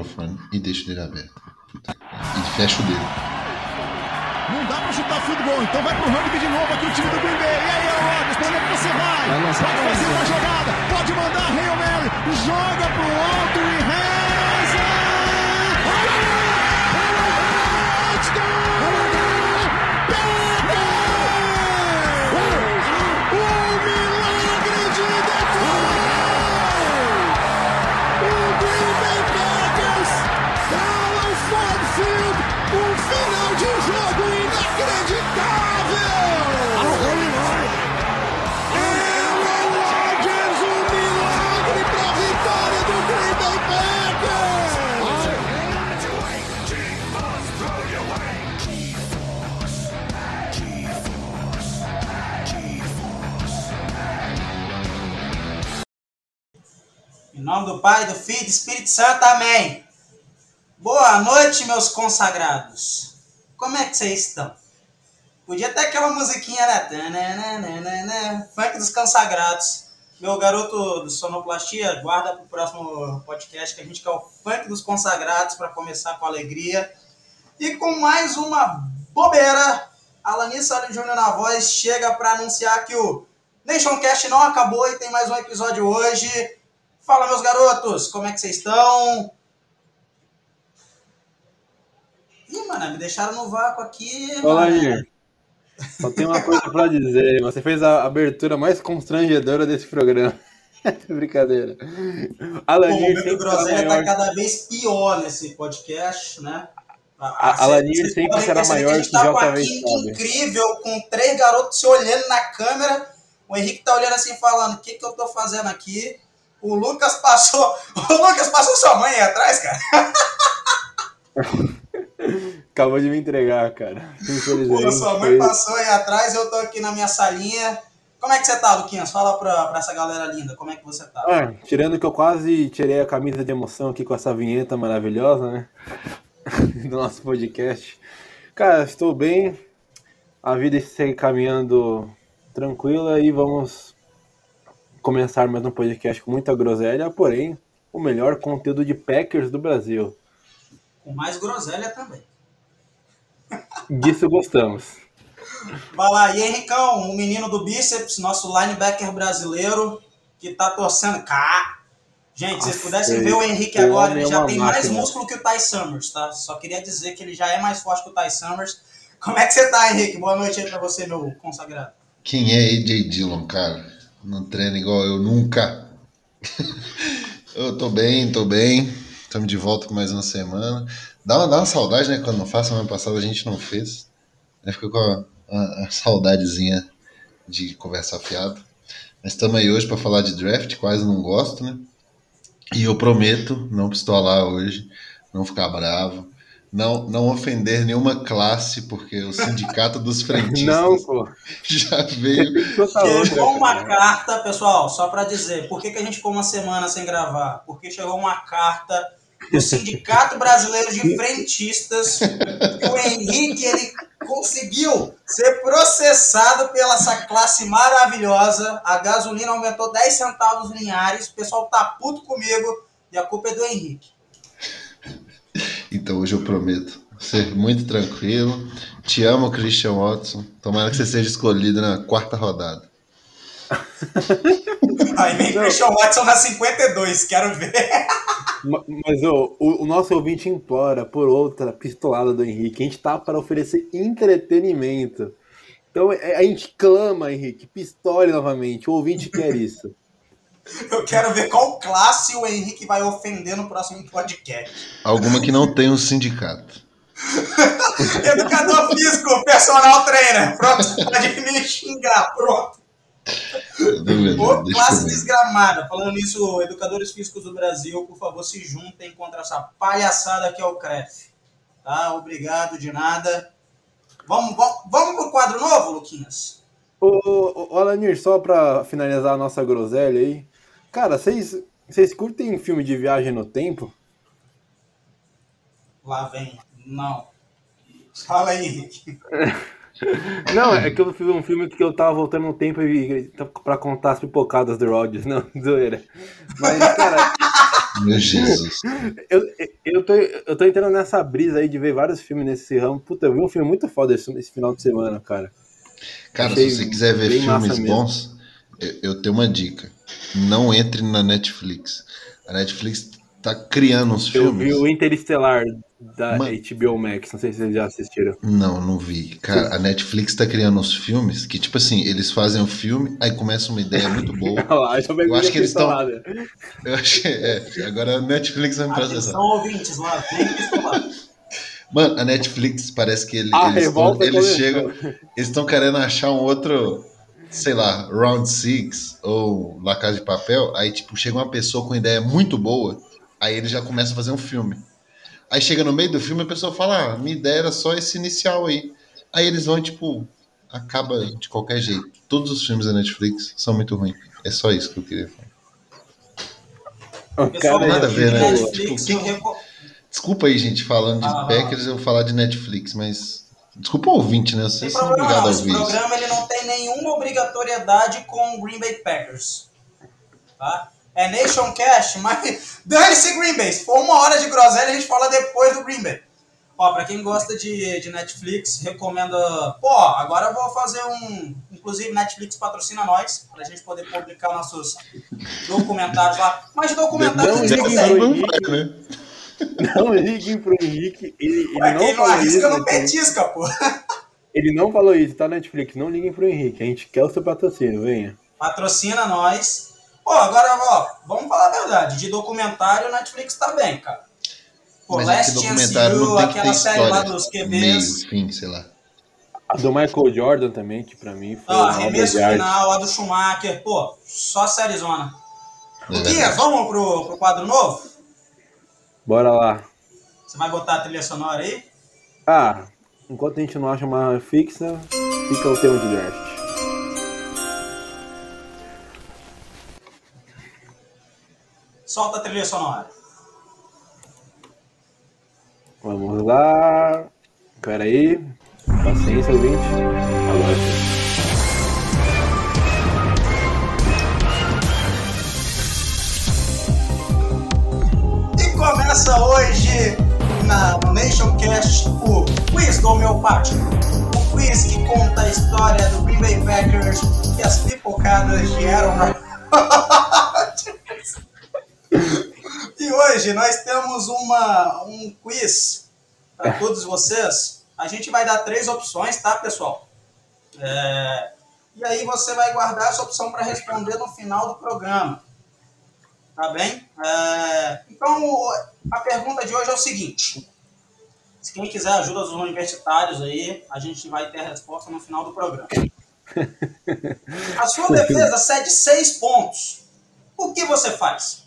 microfone e deixo dele aberto. E fecho o dele. Não dá pra chutar futebol, então vai pro rugby de novo aqui o time do Green Bay. E aí, Rodgers, pra onde é que você vai? Pode fazer uma jogada, pode mandar Hail Mary, joga pro alto e nome do Pai, do Filho e do Espírito Santo, amém. Boa noite, meus consagrados. Como é que vocês estão? Podia ter aquela musiquinha, né? Funk dos consagrados. Meu garoto do Sonoplastia, guarda pro próximo podcast que a gente quer o Funk dos consagrados para começar com alegria. E com mais uma bobeira, Alanis Júnior na voz chega para anunciar que o Nationcast não acabou e tem mais um episódio hoje. Fala, meus garotos, como é que vocês estão? Ih, mano, me deixaram no vácuo aqui. Nir. Só tem uma coisa pra dizer. Você fez a abertura mais constrangedora desse programa. Brincadeira. Alanir o Momento sempre Groselha tá cada vez pior nesse podcast, né? A- Alanir Vocês sempre podem será maior a gente que tá a Vez química sabe. incrível, com três garotos se olhando na câmera. O Henrique tá olhando assim, falando, o que que eu tô fazendo aqui? O Lucas passou... O Lucas passou sua mãe aí atrás, cara. Acabou de me entregar, cara. Pô, Infelizmente. sua mãe passou aí atrás, eu tô aqui na minha salinha. Como é que você tá, Luquinhas? Fala pra, pra essa galera linda, como é que você tá? Ah, tirando que eu quase tirei a camisa de emoção aqui com essa vinheta maravilhosa, né? Do nosso podcast. Cara, estou bem. A vida segue caminhando tranquila e vamos começar mais um podcast com muita groselha, porém, o melhor conteúdo de Packers do Brasil. Com mais groselha também. Disso gostamos. Vai lá, e Henricão, o menino do bíceps, nosso linebacker brasileiro, que tá torcendo. Cá! Gente, se vocês pudessem ver o Henrique agora, homem ele é já tem mais máquina. músculo que o Ty Summers, tá? Só queria dizer que ele já é mais forte que o Ty Summers. Como é que você tá, Henrique? Boa noite aí pra você, meu consagrado. Quem é AJ Dillon, cara? Não treina igual eu nunca. eu tô bem, tô bem. Estamos de volta com mais uma semana. Dá uma, dá uma saudade, né? Quando não faz, semana passada a gente não fez. Aí ficou com a, a- a saudadezinha de conversar fiado. Mas estamos aí hoje para falar de draft, quase não gosto, né? E eu prometo não pistolar hoje, não ficar bravo, não, não ofender nenhuma classe, porque o sindicato dos frentistas Não, pô. já veio Chegou uma cara. carta, pessoal, só pra dizer, por que, que a gente ficou uma semana sem gravar? Porque chegou uma carta do Sindicato Brasileiro de Frentistas que o Henrique ele conseguiu ser processado pela essa classe maravilhosa. A gasolina aumentou 10 centavos lineares. O pessoal tá puto comigo e a culpa é do Henrique. Então hoje eu prometo ser muito tranquilo. Te amo, Christian Watson. Tomara que você seja escolhido na quarta rodada. Aí vem Christian Watson na 52, quero ver. Ma- Mas ô, o, o nosso ouvinte implora por outra pistolada do Henrique. A gente tá para oferecer entretenimento. Então é- a gente clama, Henrique, pistole novamente. O ouvinte quer isso. Eu quero ver qual classe o Henrique vai ofender no próximo podcast. Alguma que não tem um sindicato. Educador físico, personal trainer. Pronto, você pode me xingar. Pronto. Ô, classe desgramada. Falando nisso, educadores físicos do Brasil, por favor, se juntem contra essa palhaçada que é o CREF. Tá? Obrigado, de nada. Vamos, vamos, vamos pro quadro novo, Luquinhas? Ô, ô, ô, Alanir, só pra finalizar a nossa groselha aí. Cara, vocês vocês curtem filme de viagem no tempo? Lá vem. Não. Fala aí, Henrique. Não, é que eu fiz um filme que eu tava voltando no tempo e pra contar as pipocadas do Rodgers, não, zoeira. Mas, cara, Meu Jesus. Eu, eu, tô, eu tô entrando nessa brisa aí de ver vários filmes nesse ramo. Puta, eu vi um filme muito foda esse, esse final de semana, cara. Cara, Achei se você quiser ver filmes bons, eu, eu tenho uma dica. Não entre na Netflix. A Netflix tá criando uns Eu filmes. vi o Interestelar da Mano. HBO Max, não sei se vocês já assistiram. Não, não vi. Cara, a Netflix tá criando uns filmes que, tipo assim, eles fazem um filme, aí começa uma ideia muito boa. Olha lá, já Eu acho que eles tão- Interestelar, né? Eu achei. É, agora a Netflix vai me processar. Atenção, ouvintes, lá vem pistolar. Mano, a Netflix parece que ele- A eles, tão- eles chegam. Eles estão querendo achar um outro, sei lá, Round Six ou La Casa de Papel. Aí, tipo, chega uma pessoa com ideia muito boa, aí eles já começam a fazer um filme. Aí chega no meio do filme a pessoa fala: Ah, minha ideia era só esse inicial aí. Aí eles vão, e, tipo, acaba de qualquer jeito. Todos os filmes da Netflix são muito ruins. É só isso que eu queria falar. Cara nada a ver, né? Netflix, Tipo, eu reco- Desculpa aí, gente, falando de Ah. Packers, eu vou falar de Netflix, mas. Desculpa o ouvinte, né? Vocês são problema obrigados não, a ouvir isso. programa ele não tem nenhuma obrigatoriedade com o Green Bay Packers. Tá? É Nation Cash, mas dane-se Green Bay. Se for uma hora de groselha, a gente fala depois do Green Bay. Ó, pra quem gosta de, de Netflix, recomendo. Pô, agora eu vou fazer um. Inclusive, Netflix patrocina nós, pra gente poder publicar nossos documentários lá. Mas documentários Não pro Não Henrique. vai, né? Não liguem pro Henrique. Ele, ele Ué, não quem não falou arrisca isso. não né? petisca, pô. Ele não falou isso, tá na Netflix. Não liguem pro Henrique. A gente quer o seu patrocínio, venha. patrocina nós. Pô, agora, ó, vamos falar a verdade. De documentário, o Netflix tá bem, cara. Pô, Mas é que Last Chance documentário You, não tem que ter aquela série lá dos QBs. Meio, fim, sei lá. A do Michael Jordan também, que pra mim foi Ó, arremesso final, a do Schumacher. Pô, só série zona. É Guia, vamos pro, pro quadro novo? Bora lá. Você vai botar a trilha sonora aí? Ah, enquanto a gente não acha uma fixa, fica o tema de draft. Solta a trilha sonora. Vamos lá. Pera aí. Paciência, ouvinte. Agora sim. Começa hoje na no Nation Cast o quiz do homeopático. O quiz que conta a história do Green Bay Packers e as pipocadas de Aaron Rodgers. E hoje nós temos uma, um quiz para todos vocês. A gente vai dar três opções, tá, pessoal? É, e aí você vai guardar essa opção para responder no final do programa. Tá bem? É, então, a pergunta de hoje é o seguinte. Se quem quiser ajuda dos universitários aí, a gente vai ter a resposta no final do programa. A sua defesa cede seis pontos. O que você faz?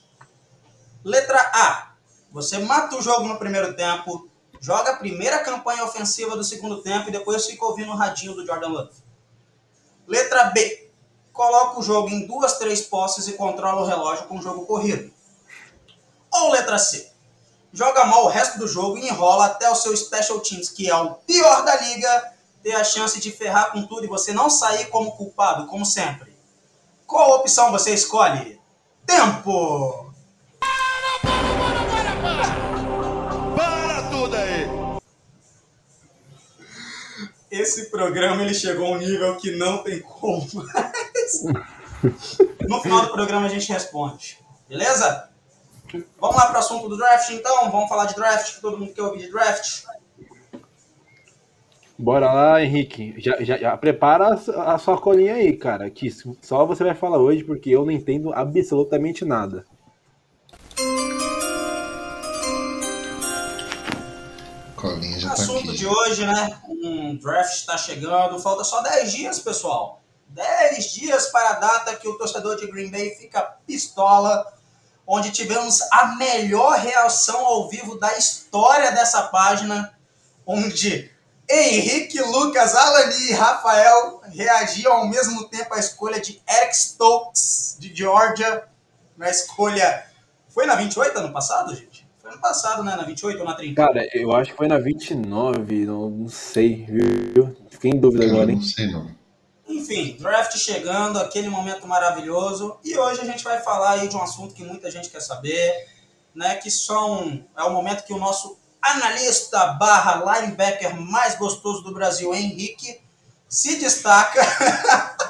Letra A. Você mata o jogo no primeiro tempo, joga a primeira campanha ofensiva do segundo tempo e depois fica ouvindo o radinho do Jordan Love. Letra B. Coloca o jogo em duas, três posses e controla o relógio com o jogo corrido. Ou letra C. Joga mal o resto do jogo e enrola até o seu Special Teams, que é o pior da liga, ter a chance de ferrar com tudo e você não sair como culpado, como sempre. Qual opção você escolhe? Tempo! Para tudo aí! Esse programa ele chegou a um nível que não tem como No final do programa a gente responde. Beleza? Vamos lá para o assunto do draft então? Vamos falar de draft, que todo mundo quer ouvir de draft. Bora lá, Henrique. Já, já, já prepara a, a sua colinha aí, cara. Que só você vai falar hoje, porque eu não entendo absolutamente nada. Colinha já tá assunto aqui. de hoje, né? Um draft está chegando. Falta só 10 dias, pessoal. 10 dias para a data que o torcedor de Green Bay fica pistola. Onde tivemos a melhor reação ao vivo da história dessa página. Onde Henrique, Lucas, Alani e Rafael reagiam ao mesmo tempo à escolha de Eric Stokes, de Georgia. Na escolha. Foi na 28 ano passado, gente? Foi ano passado, né? Na 28 ou na 30? Cara, eu acho que foi na 29, não, não sei, viu? Fiquei em dúvida Eu agora, não hein? sei não. Enfim, draft chegando, aquele momento maravilhoso. E hoje a gente vai falar aí de um assunto que muita gente quer saber. né, que são é o momento que o nosso analista barra linebacker mais gostoso do Brasil, Henrique, se destaca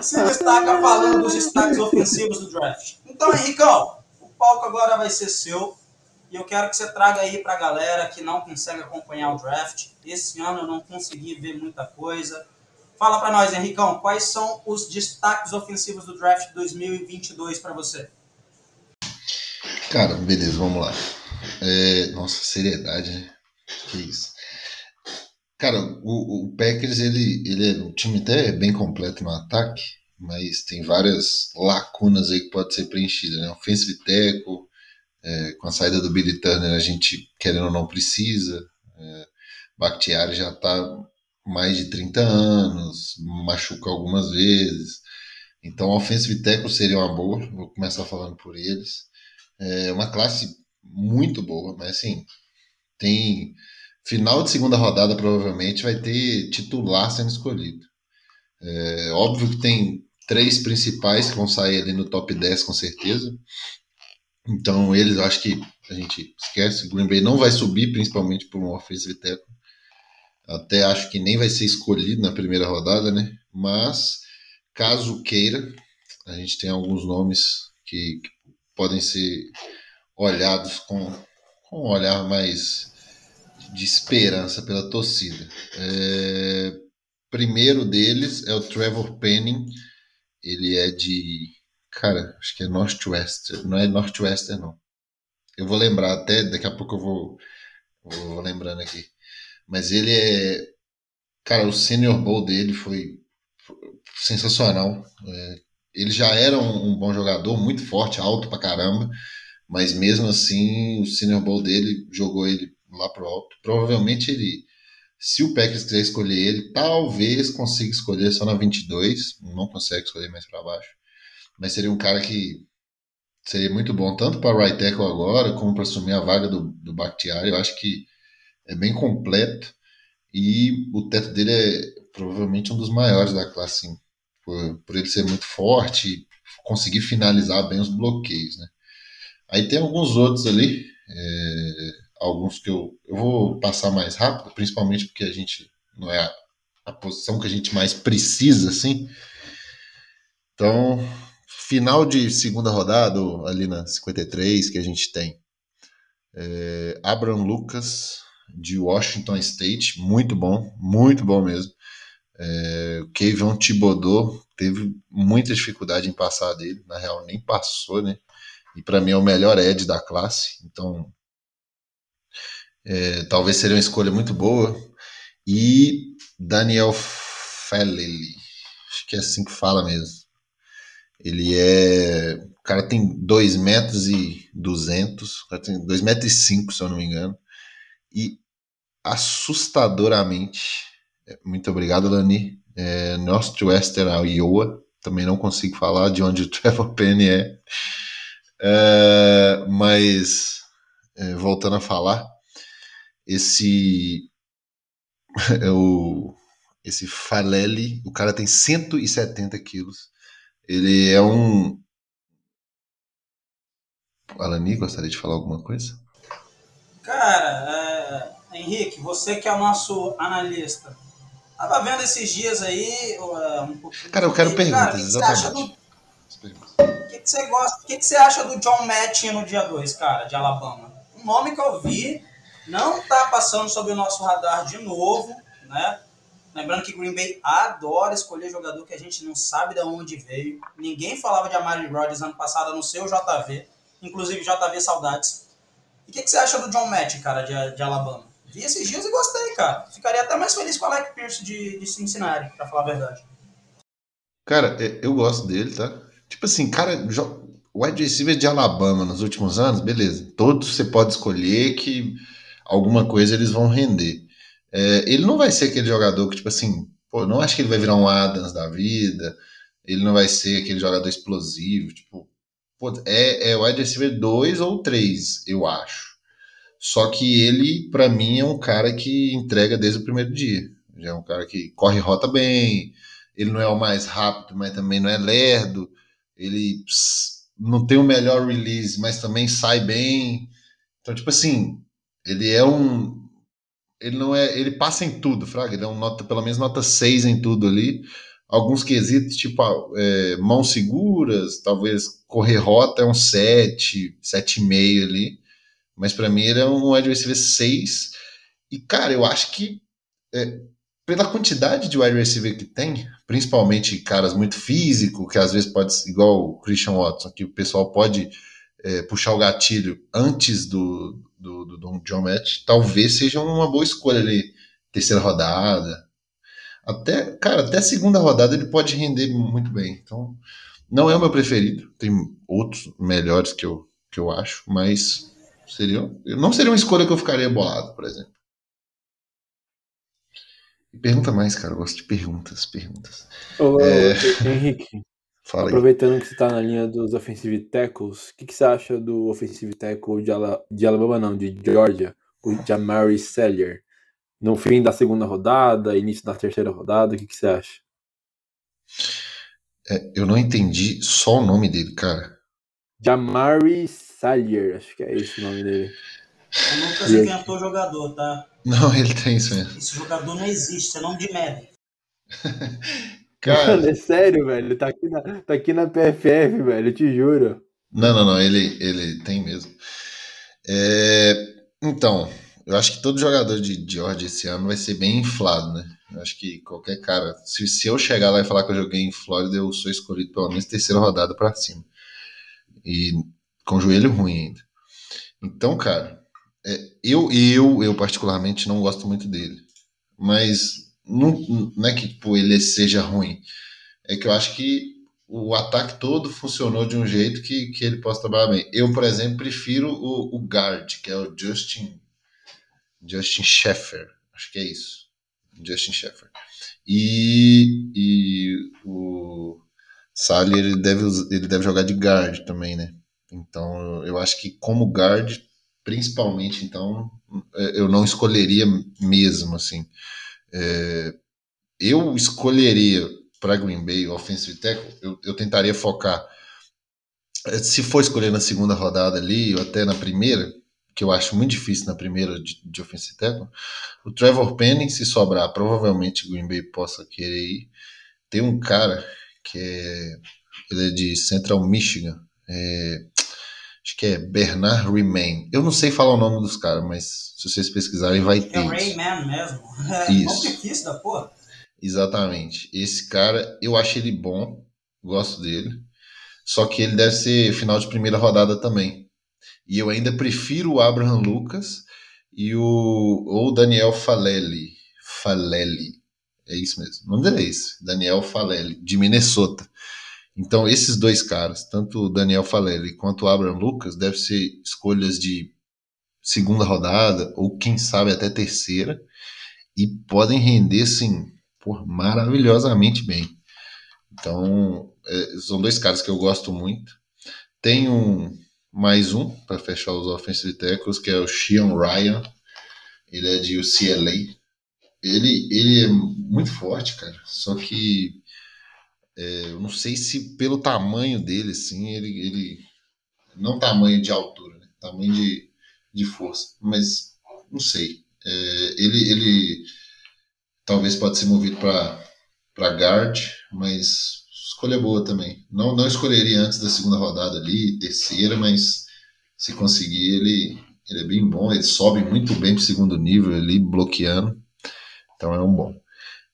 se destaca falando dos destaques ofensivos do draft. Então, Henricão, o palco agora vai ser seu. E eu quero que você traga aí para a galera que não consegue acompanhar o draft. Esse ano eu não consegui ver muita coisa. Fala para nós, Henricão, quais são os destaques ofensivos do draft 2022 para você? Cara, beleza, vamos lá. É, nossa, seriedade, né? Que isso. Cara, o, o Packers, ele, ele é time até bem completo no ataque, mas tem várias lacunas aí que pode ser preenchida, né? Offensive tackle, é, com a saída do Billy Turner a gente, querendo ou não, precisa. É, Bakhtiari já está mais de 30 anos, machuca algumas vezes. Então, offensive tackle seria uma boa, vou começar falando por eles. É uma classe muito boa, mas assim, tem final de segunda rodada provavelmente vai ter titular sendo escolhido. É, óbvio que tem três principais que vão sair ali no top 10 com certeza. Então eles, eu acho que a gente esquece, Green Bay não vai subir, principalmente por um offensive tackle. Até acho que nem vai ser escolhido na primeira rodada, né? Mas caso queira, a gente tem alguns nomes que, que podem ser olhados com, com um olhar mais de esperança pela torcida. É, primeiro deles é o Trevor Penning. Ele é de. Cara, acho que é Northwestern. Não é Northwestern, não. Eu vou lembrar até, daqui a pouco eu vou, vou lembrando aqui. Mas ele é. Cara, o Senior Bowl dele foi, sensacional. É, ele já era um, um, bom jogador, muito forte, alto pra caramba. Mas mesmo assim, o Senior Bowl dele jogou ele lá pro alto. Provavelmente ele, se o Packers quiser escolher ele, talvez consiga escolher só na 22, não consegue escolher mais para baixo. Mas seria um cara que seria muito bom, tanto para right tackle agora, como para assumir a vaga do, do Bakhtiari. Eu acho que é bem completo e o teto dele é provavelmente um dos maiores da classe, sim, por, por ele ser muito forte e conseguir finalizar bem os bloqueios, né? Aí tem alguns outros ali, é, alguns que eu, eu vou passar mais rápido, principalmente porque a gente não é a, a posição que a gente mais precisa, assim. Então, final de segunda rodada, ali na 53, que a gente tem é, Abraham Lucas, de Washington State, muito bom, muito bom mesmo. É, o Kevin Thibodeau teve muita dificuldade em passar dele, na real nem passou, né? E para mim é o melhor Ed da classe, então é, talvez seria uma escolha muito boa. E Daniel Felleli, acho que é assim que fala mesmo. Ele é. O cara tem 2 metros e 200, o cara tem 2 metros e 5, se eu não me engano. E assustadoramente, é, muito obrigado, Lani. É, Northwestern Iowa, também não consigo falar de onde o Trevor Penny é. é mas, é, voltando a falar, esse é o esse Faleli, o cara tem 170 quilos. Ele é um. Alani, gostaria de falar alguma coisa? Cara, é... Henrique, você que é o nosso analista, tava vendo esses dias aí um pouquinho. Cara, eu quero perguntas, exatamente. O que, que, você gosta? O que, que você acha do John Matt no dia 2, cara, de Alabama? Um nome que eu vi não está passando sobre o nosso radar de novo, né? Lembrando que Green Bay adora escolher jogador que a gente não sabe de onde veio. Ninguém falava de Amari Rodgers ano passado no seu JV, inclusive JV Saudades. E o que, que, você acha do John Matt, cara, de, de, Alabama? Vi esses dias e gostei, cara. Ficaria até mais feliz com o Alec Pierce de, de Cincinnati, pra falar a verdade. Cara, eu gosto dele, tá? Tipo assim, cara, o wide receiver de Alabama nos últimos anos, beleza. Todos você pode escolher que alguma coisa eles vão render. É, ele não vai ser aquele jogador que, tipo assim, pô, não acho que ele vai virar um Adams da vida, ele não vai ser aquele jogador explosivo, tipo, pô, é, é wide receiver 2 ou 3, eu acho. Só que ele, para mim, é um cara que entrega desde o primeiro dia. Já é um cara que corre rota bem, ele não é o mais rápido, mas também não é lerdo, ele não tem o melhor release, mas também sai bem. Então, tipo assim, ele é um. Ele não é. Ele passa em tudo, Fraga. Ele é um nota, pelo menos nota 6 em tudo ali. Alguns quesitos, tipo é, mãos seguras, talvez correr rota é um 7, 7,5 ali. Mas para mim ele é um wide receiver 6. E, cara, eu acho que é, pela quantidade de wide receiver que tem, principalmente caras muito físicos, que às vezes pode igual o Christian Watson, que o pessoal pode é, puxar o gatilho antes do, do, do, do John Match, talvez seja uma boa escolha ali, terceira rodada. Até, cara, até segunda rodada ele pode render muito bem. Então, não é o meu preferido, tem outros melhores que eu, que eu acho, mas seria, não seria uma escolha que eu ficaria bolado, por exemplo. Pergunta mais, cara. Eu gosto de perguntas, perguntas. Ô, é... Henrique, aproveitando que você está na linha dos offensive tackles, o que, que, você acha do offensive tackle de, Ala... de Alabama, não, de Georgia, o Jamari Sellier? No fim da segunda rodada, início da terceira rodada, o que, que você acha? É, eu não entendi só o nome dele, cara. Jamari Sellier, acho que é esse o nome dele. O Lucas inventou jogador, tá? Não, ele tem isso mesmo. Esse jogador não existe, é nome de merda. Cara, Mano, é sério, velho. Tá aqui, na, tá aqui na PFF, velho, eu te juro. Não, não, não, ele, ele tem mesmo. É, então, eu acho que todo jogador de Georgia esse ano vai ser bem inflado, né? Eu acho que qualquer cara, se, se eu chegar lá e falar que eu joguei em Flórida, eu sou escolhido pelo menos terceira rodada para cima. E com joelho ruim ainda. Então, cara, é, eu, eu, eu particularmente não gosto muito dele. Mas não, não é que tipo, ele seja ruim. É que eu acho que o ataque todo funcionou de um jeito que, que ele possa trabalhar bem. Eu, por exemplo, prefiro o, o guard, que é o Justin Justin Sheffer. Acho que é isso. Justin Sheffer. E, e o Sally ele deve, ele deve jogar de guard também, né? Então eu acho que como guard principalmente, então, é, eu não escolheria mesmo, assim. É, eu escolheria para Green Bay offensive tackle, eu, eu tentaria focar, é, se for escolher na segunda rodada ali, ou até na primeira, que eu acho muito difícil na primeira de, de offensive tackle, o Trevor Penning, se sobrar, provavelmente Green Bay possa querer ir. Tem um cara que é, ele é de Central Michigan, é, que é Bernard Remain. Eu não sei falar o nome dos caras, mas se vocês pesquisarem vai ter. É o Rayman mesmo. É isso. difícil da porra. Exatamente. Esse cara, eu acho ele bom, gosto dele. Só que ele deve ser final de primeira rodada também. E eu ainda prefiro o Abraham Lucas e o ou Daniel Falelli. Falelli. É isso mesmo. O nome dele é esse. Daniel Falelli, de Minnesota. Então, esses dois caras, tanto o Daniel Falelli quanto o Abraham Lucas, devem ser escolhas de segunda rodada, ou quem sabe até terceira, e podem render, sim, por maravilhosamente bem. Então, é, são dois caras que eu gosto muito. Tem um, mais um, para fechar os offensive tackles, que é o Sean Ryan. Ele é de UCLA. Ele, ele é muito forte, cara. Só que é, eu não sei se pelo tamanho dele, assim, ele, ele não tamanho de altura, né? tamanho de, de força, mas não sei. É, ele, ele talvez pode ser movido para guard, mas escolha boa também. Não, não escolheria antes da segunda rodada ali, terceira, mas se conseguir, ele, ele é bem bom. Ele sobe muito bem para o segundo nível ali, bloqueando. Então é um bom.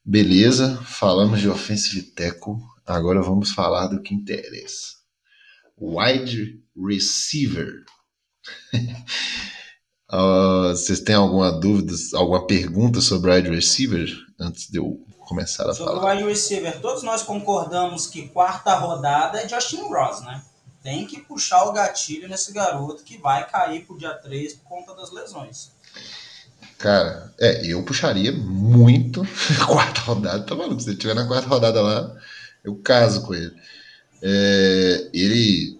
Beleza, falamos de offensive tackle. Agora vamos falar do que interessa. Wide receiver. uh, vocês têm alguma dúvida, alguma pergunta sobre wide receiver antes de eu começar a sobre falar? Sobre wide receiver, todos nós concordamos que quarta rodada é Justin Ross, né? Tem que puxar o gatilho nesse garoto que vai cair pro dia 3 por conta das lesões. Cara, é, eu puxaria muito quarta rodada, tá maluco? Se ele tiver na quarta rodada lá, eu caso com ele. É, ele,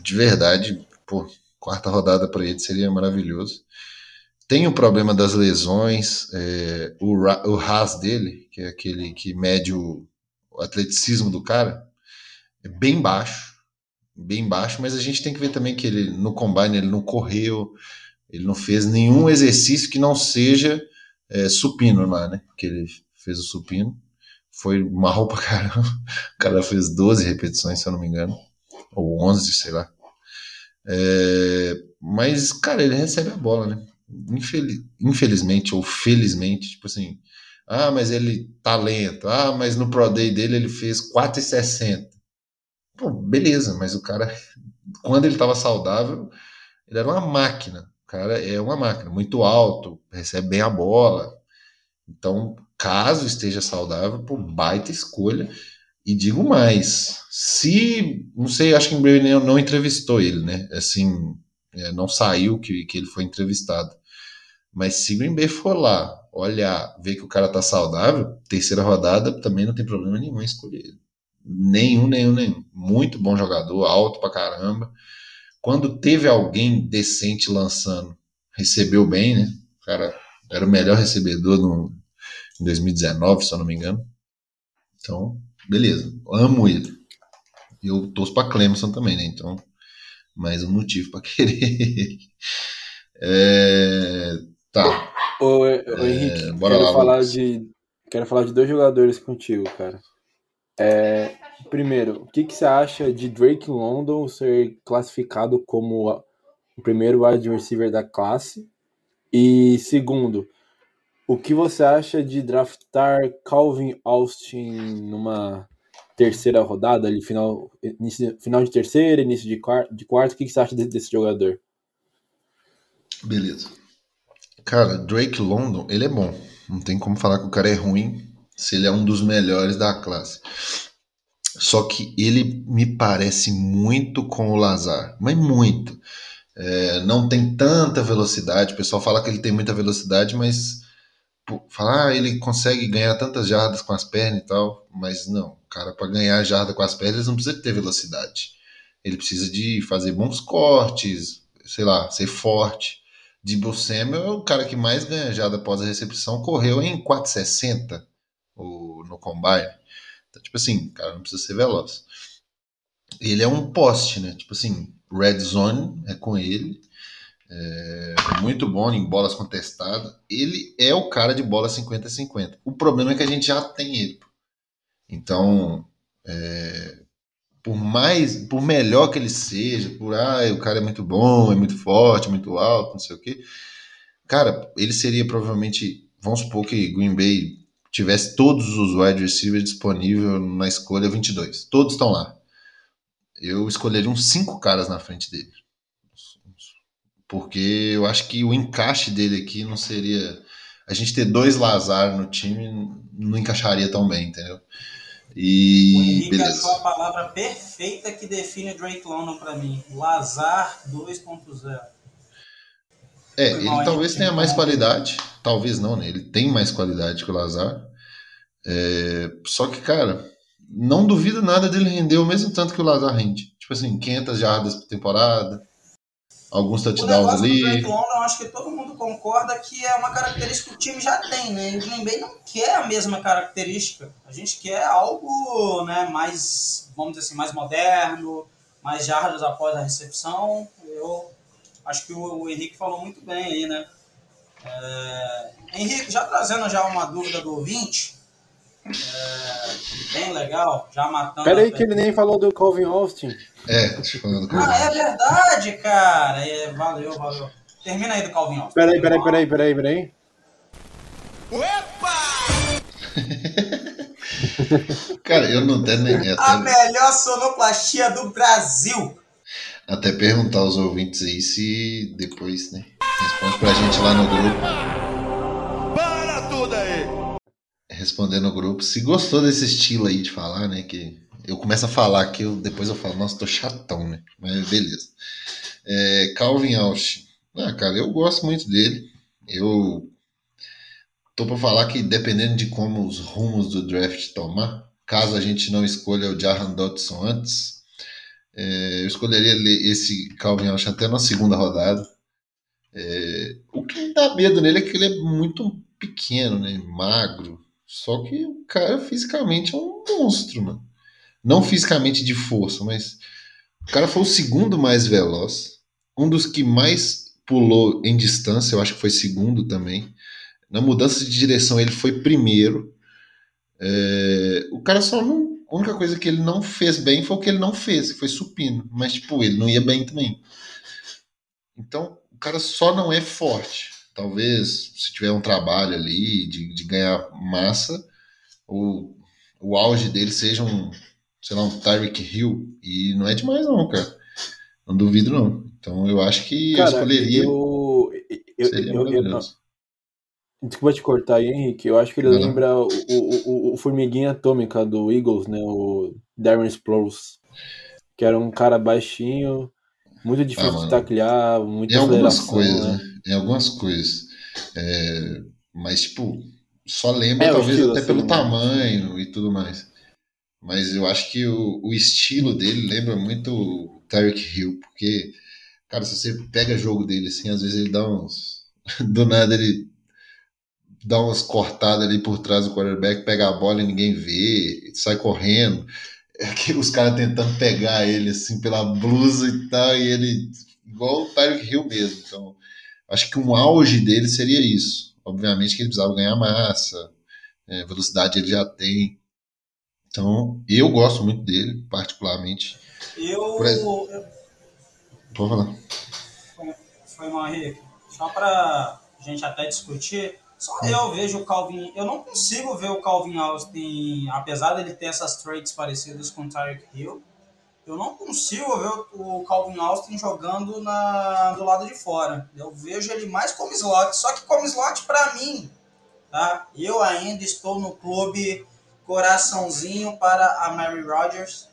de verdade, pô, quarta rodada para ele seria maravilhoso. Tem o problema das lesões, é, o, o RAS dele, que é aquele que mede o, o atleticismo do cara, é bem baixo. bem baixo, mas a gente tem que ver também que ele no combine ele não correu, ele não fez nenhum exercício que não seja é, supino lá, né? Que ele fez o supino. Foi mal pra caramba. O cara fez 12 repetições, se eu não me engano. Ou 11, sei lá. É, mas, cara, ele recebe a bola, né? Infeliz, infelizmente ou felizmente, tipo assim, ah, mas ele tá lento. Ah, mas no Pro Day dele ele fez 4,60. Pô, beleza, mas o cara, quando ele tava saudável, ele era uma máquina. O cara é uma máquina, muito alto, recebe bem a bola. Então, caso esteja saudável, pô, baita escolha. E digo mais, se, não sei, acho que em breve não, entrevistou ele, né? Assim, é, não saiu que, que ele foi entrevistado. Mas se o Green Bay for lá, olhar, ver que o cara tá saudável, terceira rodada, também não tem problema nenhum em escolher ele. Nenhum, nenhum, nenhum. Muito bom jogador, alto pra caramba. Quando teve alguém decente lançando, recebeu bem, né? O cara era o melhor recebedor no, em 2019, se eu não me engano. Então, beleza. Amo ele. E eu torço pra Clemson também, né? Então, mais um motivo para querer. É, tá. Ô, ô Henrique, é, quero, lá, falar de, quero falar de dois jogadores contigo, cara. É, primeiro, o que, que você acha de Drake London ser classificado como o primeiro wide receiver da classe? E segundo, o que você acha de draftar Calvin Austin numa terceira rodada, ali, final, início, final de terceira, início de de quarto? O que, que você acha desse, desse jogador? Beleza. Cara, Drake London, ele é bom. Não tem como falar que o cara é ruim se ele é um dos melhores da classe. Só que ele me parece muito com o Lazar, mas muito. É, não tem tanta velocidade. O pessoal fala que ele tem muita velocidade, mas falar ah, ele consegue ganhar tantas jardas com as pernas e tal, mas não. Cara, para ganhar jarda com as pernas, não precisa ter velocidade. Ele precisa de fazer bons cortes, sei lá, ser forte. Debo Samuel é o cara que mais ganha jarda após a recepção, correu em 4,60 no combine. Então, tipo assim, cara não precisa ser veloz. Ele é um poste, né? Tipo assim, red zone é com ele. É muito bom em bolas contestadas. Ele é o cara de bola 50-50. O problema é que a gente já tem ele. Então, é, por mais, por melhor que ele seja, por ah, o cara é muito bom, é muito forte, muito alto, não sei o quê. Cara, ele seria provavelmente, vamos supor que Green Bay tivesse todos os wide receivers disponíveis na escolha 22. Todos estão lá. Eu escolheria uns cinco caras na frente dele porque eu acho que o encaixe dele aqui não seria. A gente ter dois Lazar no time não encaixaria tão bem, entendeu? E. O Henrique beleza. achou a palavra perfeita que define Drake London para mim: Lazar 2.0. É, ele mal, talvez tenha mais qualidade, talvez não, né? Ele tem mais qualidade que o Lazar. É, só que, cara, não duvido nada dele render o mesmo tanto que o Lazar rende. Tipo assim, 500 jardas por temporada, alguns touchdowns ali. Drake London, eu acho que todo mundo concorda que é uma característica que o time já tem, né? E o Green Bay não quer a mesma característica. A gente quer algo né, mais, vamos dizer assim, mais moderno, mais jardas após a recepção. Eu acho que o, o Henrique falou muito bem aí, né? É... Henrique, já trazendo já uma dúvida do ouvinte, é... bem legal, já matando... Peraí que ele nem falou do Calvin Austin. É, deixa eu falar do Calvin. Ah, é verdade, cara. É, valeu, valeu. Termina aí do Calvin Austin. Peraí, peraí, peraí, peraí, peraí. Opa! cara, eu não tenho nem. Até... A melhor sonoplastia do Brasil. Até perguntar aos ouvintes aí se depois, né? Responde pra gente lá no grupo. Responder no grupo se gostou desse estilo aí de falar, né? Que eu começo a falar aqui, eu, depois eu falo, nossa, tô chatão, né? Mas beleza. É, Calvin Austin. Ah, cara, eu gosto muito dele. Eu tô para falar que dependendo de como os rumos do draft tomar, caso a gente não escolha o Jahan Dodson antes, é, eu escolheria esse Calvin Austin até na segunda rodada. É, o que me dá medo nele é que ele é muito pequeno, né? Magro. Só que o cara fisicamente é um monstro, mano. Não fisicamente de força, mas O cara foi o segundo mais veloz, um dos que mais pulou em distância, eu acho que foi segundo também. Na mudança de direção, ele foi primeiro. É, o cara só não. A única coisa que ele não fez bem foi o que ele não fez, que foi supino. Mas, tipo, ele não ia bem também. Então, o cara só não é forte. Talvez, se tiver um trabalho ali de, de ganhar massa, o, o auge dele seja um, sei lá, um Tyreek Hill. E não é demais, não, cara. Não duvido, não. Então, eu acho que Cara, eu escolheria. eu, eu, seria eu, eu. Desculpa te cortar aí, Henrique. Eu acho que ele Não, não. lembra o, o, o, o Formiguinha Atômica do Eagles, né? O Darren Sproles. Que era um cara baixinho, muito difícil Ah, de taclear, muita Em algumas coisas, né? né? Em algumas coisas. É, mas, tipo, só lembra É, talvez até assim, pelo né? tamanho e tudo mais. Mas eu acho que o, o estilo dele lembra muito o Tyreek Hill, porque, cara, se você pega jogo dele assim, às vezes ele dá uns. Do nada ele dá umas cortadas ali por trás do quarterback, pega a bola e ninguém vê, sai correndo. É que os caras tentando pegar ele assim pela blusa e tal, e ele igual o Tyreek Hill mesmo. Então, acho que um auge dele seria isso. Obviamente que ele precisava ganhar massa, é, velocidade ele já tem. Então, eu gosto muito dele, particularmente. Eu. Exemplo. eu Pode falar. foi, foi mal, Henrique. Só pra gente até discutir, só eu vejo o Calvin. Eu não consigo ver o Calvin Austin, apesar dele ter essas traits parecidas com o Tyreek Hill. Eu não consigo ver o Calvin Austin jogando na, do lado de fora. Eu vejo ele mais como slot. Só que como slot, pra mim, tá? Eu ainda estou no clube coraçãozinho para a Mary Rodgers.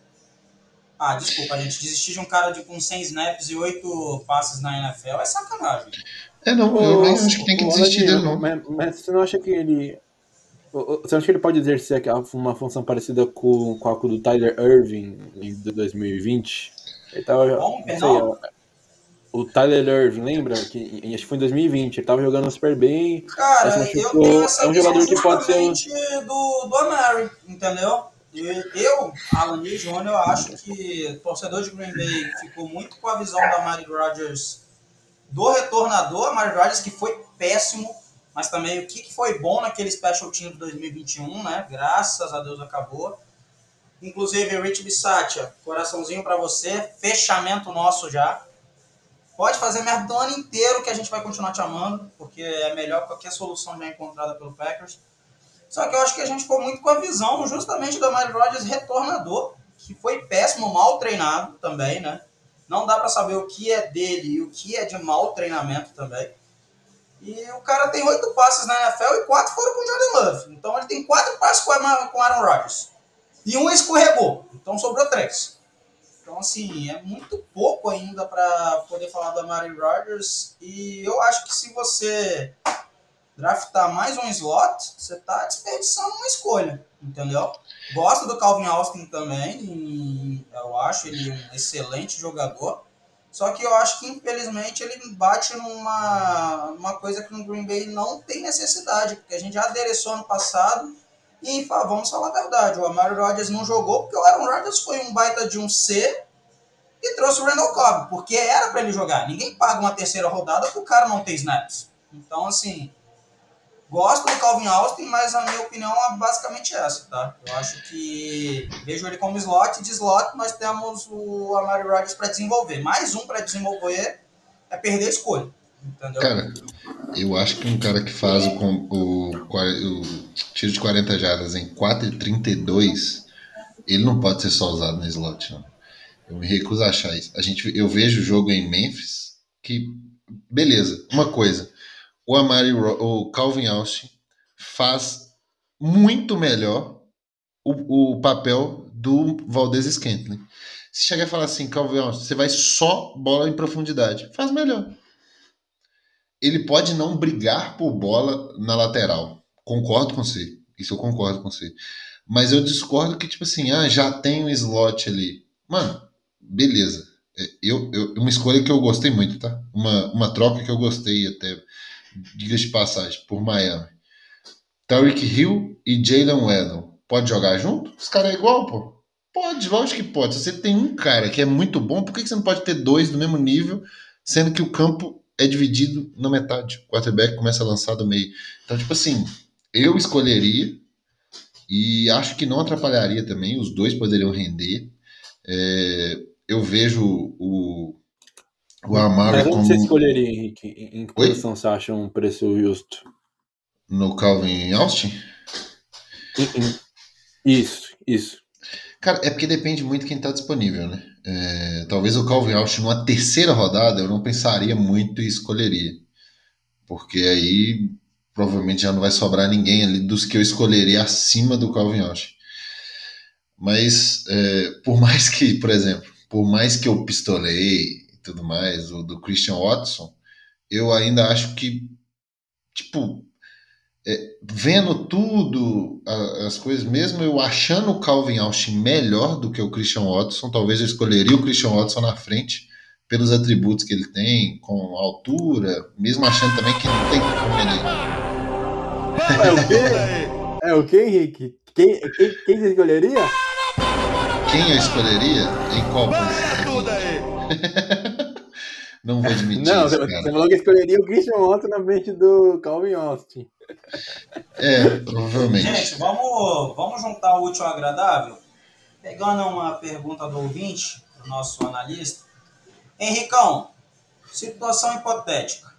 Ah, desculpa, gente. Desistir de um cara de, com 100 snaps e 8 passes na NFL é sacanagem. É, não, eu nem acho que tem que desistir dele, não. Mas, mas você não acha que ele. Você acha que ele pode exercer uma função parecida com, com a do Tyler Irving em 2020? Ele tava. Não sei, o Tyler Irving, lembra? Que, acho que foi em 2020. Ele tava jogando super bem. Cara, eu tenho essa É um jogador que pode ser um- do, do Amari, entendeu? Eu, Alan Lee Jr., acho que o torcedor de Green Bay ficou muito com a visão da Mary Rodgers do retornador, a Mary Rodgers que foi péssimo, mas também o que foi bom naquele Special Team de 2021, né? Graças a Deus acabou. Inclusive, Rich Bissatia, coraçãozinho pra você, fechamento nosso já. Pode fazer merda do ano inteiro que a gente vai continuar te amando, porque é melhor que qualquer solução já encontrada pelo Packers. Só que eu acho que a gente ficou muito com a visão justamente do Mary Rodgers retornador, que foi péssimo, mal treinado também, né? Não dá pra saber o que é dele e o que é de mau treinamento também. E o cara tem oito passes na NFL e quatro foram com o Jordan Love. Então ele tem quatro passes com o Aaron Rodgers. E um escorregou. Então sobrou três. Então, assim, é muito pouco ainda para poder falar da Mary Rodgers. E eu acho que se você draftar mais um slot, você tá desperdiçando uma escolha, entendeu? Gosto do Calvin Austin também, eu acho ele um excelente jogador. Só que eu acho que, infelizmente, ele bate numa, numa coisa que no Green Bay não tem necessidade, porque a gente já adereçou no passado. E vamos falar a verdade, o Amari Rodgers não jogou porque o Aaron Rodgers foi um baita de um C e trouxe o Randall Cobb, porque era para ele jogar. Ninguém paga uma terceira rodada pro cara não ter snaps. Então, assim, gosto do Calvin Austin, mas a minha opinião é basicamente essa, tá? Eu acho que vejo ele como slot, de slot nós temos o Amari Rodgers para desenvolver. Mais um para desenvolver é perder a escolha, entendeu? Cara, eu acho que um cara que faz o, o, o tiro de 40 jardas em 4,32, ele não pode ser só usado no slot, não. Eu me recuso a achar isso. A gente, eu vejo o jogo em Memphis que, beleza, uma coisa, o Amari, o Calvin Austin faz muito melhor o, o papel do Valdez Scantling. Se chegar e falar assim, Calvin Austin, você vai só bola em profundidade, faz melhor ele pode não brigar por bola na lateral. Concordo com você. Isso eu concordo com você. Mas eu discordo que, tipo assim, ah, já tem um slot ali. Mano, beleza. É, Eu, eu, uma escolha que eu gostei muito, tá? Uma, uma troca que eu gostei até, diga de passagem, por Miami. Tyreek Hill e Jalen Waddle. Pode jogar junto? Os caras é igual, pô? Pode. Pode, lógico que pode. Se você tem um cara que é muito bom, por que você não pode ter dois do mesmo nível, sendo que o campo é dividido na metade? O quarterback começa a lançar do meio. Então, tipo assim, eu escolheria e acho que não atrapalharia também. Os dois poderiam render. É, eu vejo o, o Amaro Mas onde como. você escolheria, Henrique? Em que posição você acha um preço justo? No Calvin Austin? Isso, isso. Cara, é porque depende muito de quem está disponível, né? É, talvez o Calvin Austin numa terceira rodada eu não pensaria muito e escolheria. Porque aí provavelmente já não vai sobrar ninguém ali dos que eu escolheria acima do Calvin Austin. Mas é, por mais que, por exemplo, por mais que eu pistolei tudo mais, o do Christian Watson, eu ainda acho que, tipo, é, vendo tudo, a, as coisas, mesmo eu achando o Calvin Austin melhor do que o Christian Watson, talvez eu escolheria o Christian Watson na frente pelos atributos que ele tem, com altura, mesmo achando também que não tem como ele. É o quê? É o quê, Henrique? Quem, quem, quem você escolheria? Quem eu escolheria? Em qual posição? Não vou admitir Não, isso, você falou que escolheria o Christian Watson na frente do Calvin Austin. É, provavelmente. Gente, vamos, vamos juntar o útil ao agradável? Pegando uma pergunta do ouvinte, do nosso analista. Henricão, situação hipotética.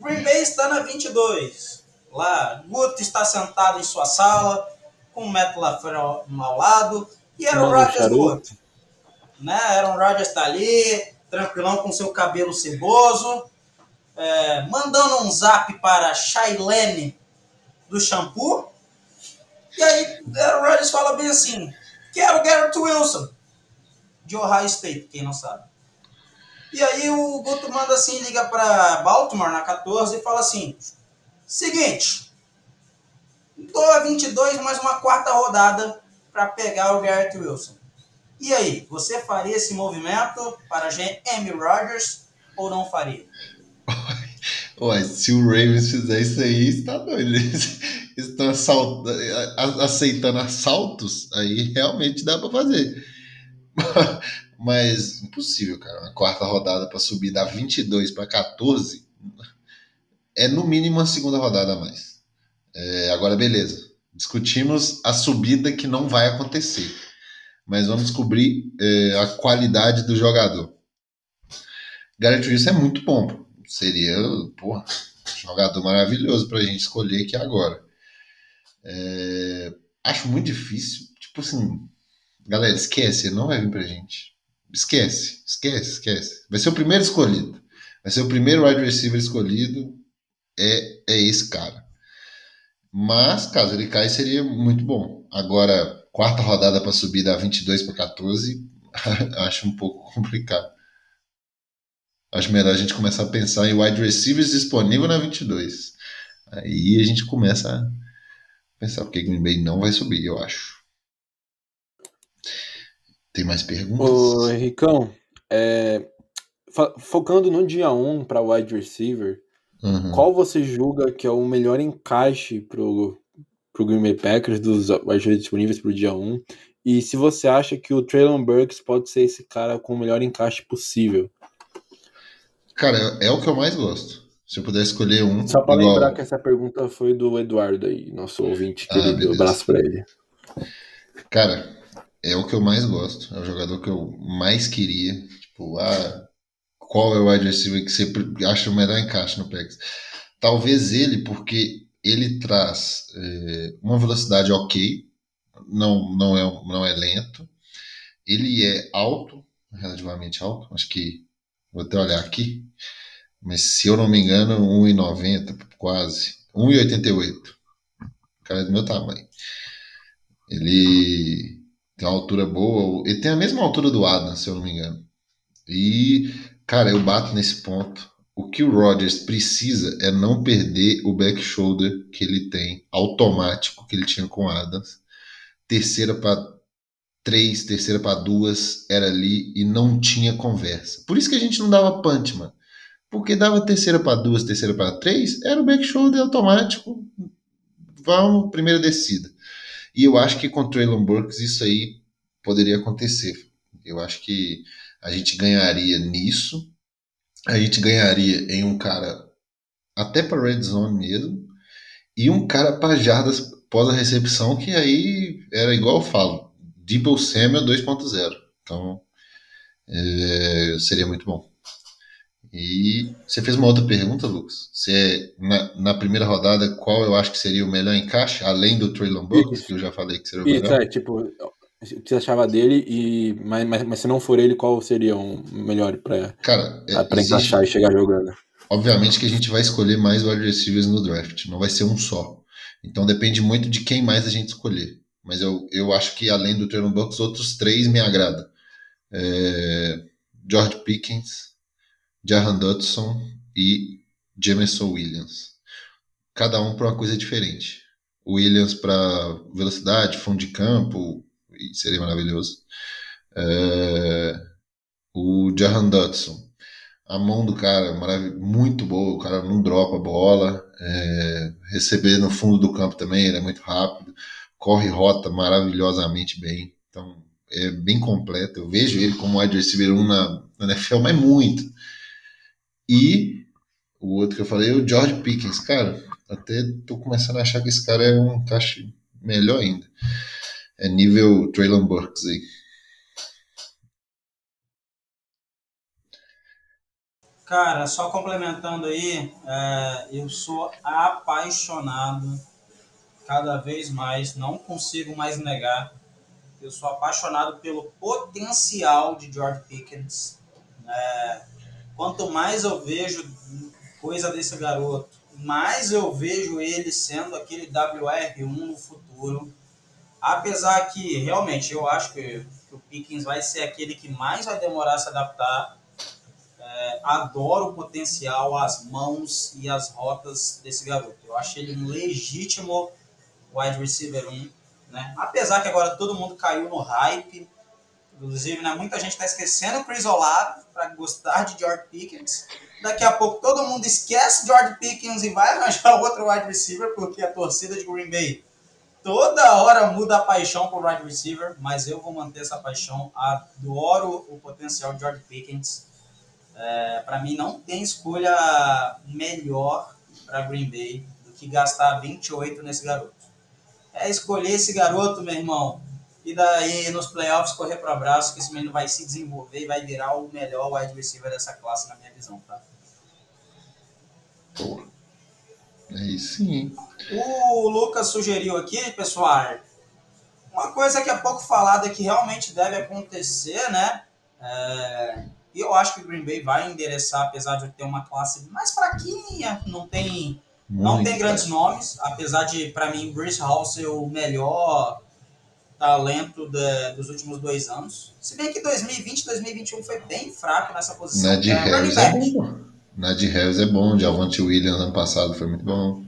Green Bay está na 22. Lá, Guto está sentado em sua sala, com o Matt LaFleur ao, lado, e Aaron Rodgers do outro. Né? Aaron Rodgers está ali, tranquilão com seu cabelo ceboso, é, mandando um zap para Shailene do shampoo. E aí, Aaron Rodgers fala bem assim: quero Garrett Wilson, de Ohio State, quem não sabe. E aí o Guto manda assim, liga para Baltimore na 14 e fala assim: seguinte, dou a 22 mais uma quarta rodada para pegar o Garrett Wilson. E aí, você faria esse movimento para Amy Rodgers ou não faria? Ué, se o Ravens fizer isso aí, está doido. Eles estão aceitando assaltos, aí realmente dá para fazer. Mas impossível, cara. Uma quarta rodada para subir da 22 para 14 é no mínimo uma segunda rodada a mais. É, agora, beleza. Discutimos a subida que não vai acontecer. Mas vamos descobrir é, a qualidade do jogador. Garrett Wilson é muito bom. Seria, porra, jogador maravilhoso pra gente escolher aqui agora. É, acho muito difícil. Tipo assim, galera, esquece, ele não vai vir pra gente. Esquece, esquece, esquece. Vai ser o primeiro escolhido. Vai ser o primeiro wide receiver escolhido. É, é esse cara. Mas, caso ele caia, seria muito bom. Agora, quarta rodada para subir da 22 para 14, acho um pouco complicado. Acho melhor a gente começar a pensar em wide receivers disponível na 22. Aí a gente começa a pensar porque Green Bay não vai subir, eu acho. Tem mais perguntas? Ô, Henricão, é, focando no dia 1 para wide receiver, Uhum. qual você julga que é o melhor encaixe pro, pro Green Bay Packers dos wide receivers disponíveis pro dia 1? E se você acha que o Traylon Burks pode ser esse cara com o melhor encaixe possível? Cara, é, o que eu mais gosto. Se eu puder escolher um. Só para igual- lembrar que essa pergunta foi do Eduardo aí, nosso ouvinte Ah, querido. beleza. abraço para ele. Cara, é o que eu mais gosto. É o jogador que eu mais queria. Tipo, ah, qual é o wide receiver que você acha o melhor encaixe no Packers? Talvez ele, porque ele traz é, uma velocidade ok, não, não, é, não é lento. Ele é alto, relativamente alto. Acho que vou até olhar aqui. Mas se eu não me engano, 1,90 quase. 1,88. O cara é do meu tamanho. Ele tem uma altura boa. Ele tem a mesma altura do Adam, se eu não me engano. E, cara, eu bato nesse ponto. O que o Rodgers precisa é não perder o back shoulder que ele tem, automático, que ele tinha com Adams. Terceira para três, terceira para duas, era ali e não tinha conversa. Por isso que a gente não dava punch, mano. Porque dava terceira para duas, terceira para três, era o back shoulder automático. Vamos, primeira descida. E eu acho que com o Traylon Burks isso aí poderia acontecer. Eu acho que a gente ganharia nisso, a gente ganharia em um cara até para red zone mesmo, e um cara para jardas pós a recepção, que aí era igual eu falo, Debo Samuel 2.0. Então, é, seria muito bom. E você fez uma outra pergunta, Lucas. Se é na, na, primeira rodada, qual eu acho que seria o melhor encaixe, além do Traylon Burks, que eu já falei que seria o Isso, melhor? É, tipo, o que você achava dele, e, mas, mas, mas se não for ele, qual seria o um melhor para é, encaixar e chegar jogando? Obviamente que a gente vai escolher mais wide receivers no draft, não vai ser um só. Então depende muito de quem mais a gente escolher. Mas eu, eu acho que além do Traylon Burks, outros três me agradam. É, George Pickens, Jahan Dodson e Jameson Williams. Cada um para uma coisa diferente. Williams para velocidade, fundo de campo, seria maravilhoso. É, o Jahan Dodson. A mão do cara muito boa, o cara não dropa a bola. É, receber no fundo do campo também, ele é muito rápido. Corre rota maravilhosamente bem. Então, é bem completo. Eu vejo ele como wide receiver 1 na, na NFL, mas muito. E o outro que eu falei, o George Pickens. Cara, até tô começando a achar que esse cara é um encaixe melhor ainda. É nível Traylon Burks aí. Cara, só complementando aí, é, eu sou apaixonado cada vez mais, não consigo mais negar eu sou apaixonado pelo potencial de George Pickens. É, quanto mais eu vejo coisa desse garoto, mais eu vejo ele sendo aquele WR1 no futuro. Apesar que, realmente, eu acho que, que o Pickens vai ser aquele que mais vai demorar a se adaptar. É, adoro o potencial, as mãos e as rotas desse garoto. Eu acho ele um legítimo wide receiver 1 né? Apesar que agora todo mundo caiu no hype, inclusive né, muita gente está esquecendo o Chris Olave para gostar de George Pickens. Daqui a pouco todo mundo esquece George Pickens e vai arranjar outro wide receiver, porque a torcida de Green Bay toda hora muda a paixão por wide receiver, mas eu vou manter essa paixão. Adoro o potencial de George Pickens. É, para mim não tem escolha melhor para Green Bay do que gastar 28 nesse garoto é escolher esse garoto, meu irmão, e daí nos playoffs correr para abraço, que esse menino vai se desenvolver e vai virar o melhor wide receiver dessa classe, na minha visão, tá? Pô. É isso sim. O Lucas sugeriu aqui, pessoal, uma coisa que é pouco falada que realmente deve acontecer, né? É, e eu acho que o Green Bay vai endereçar, apesar de ter uma classe mais fraquinha, não tem não tem grandes nomes, apesar de, para mim, Bruce Hall ser o melhor talento de, dos últimos dois anos. Se bem que 2020 2021 foi bem fraco nessa posição. É, Harris é bom. Nadir Harris é bom. Javante Williams ano passado foi muito bom.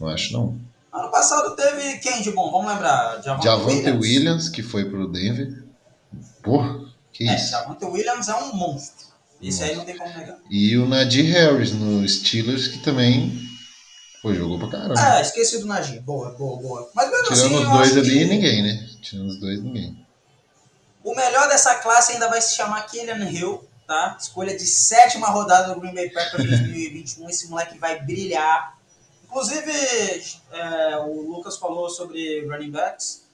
Não acho, não. Ano passado teve quem de bom? Vamos lembrar. Javante, Javante Williams. Williams. que foi pro Denver. Porra, que é, isso. Javante Williams é um monstro. Isso aí não tem como negar. E o Nadir Harris no Steelers, que também Pô, jogou pra caramba. Ah, esqueci do Najee. Boa, boa, boa. Mas mesmo Tirando assim, os dois ali, que... ninguém, né? Tirando os dois, ninguém. O melhor dessa classe ainda vai se chamar Killian Hill, tá? Escolha de sétima rodada do Green Bay Packers 2021. Esse moleque vai brilhar. Inclusive, é, o Lucas falou sobre running backs.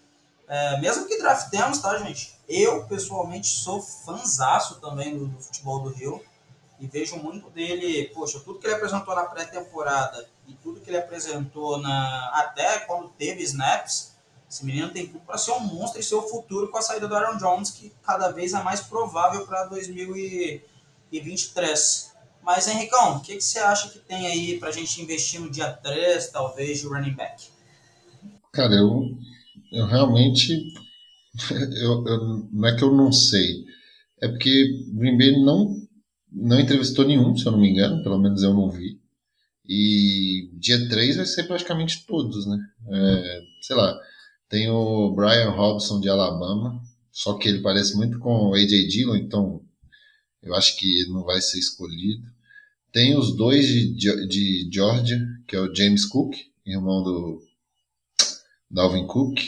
É, mesmo que draftemos, tá, gente? Eu, pessoalmente, sou fanzaço também do, do futebol do Rio e vejo muito dele, poxa, tudo que ele apresentou na pré-temporada e tudo que ele apresentou na até quando teve snaps, esse menino tem tudo para ser um monstro e ser o futuro com a saída do Aaron Jones, que cada vez é mais provável para 2023. Mas, Henricão, o que, que você acha que tem aí para a gente investir no dia 3, talvez, de running back? Cara, eu, eu realmente. Eu, eu, não é que eu não sei. É porque Green Bay não não entrevistou nenhum, se eu não me engano, pelo menos eu não vi. E dia 3 vai ser praticamente todos, né? É, sei lá, tem o Brian Robson de Alabama, só que ele parece muito com o AJ Dillon, então eu acho que ele não vai ser escolhido. Tem os dois de, de Georgia, que é o James Cook, irmão do Dalvin Cook,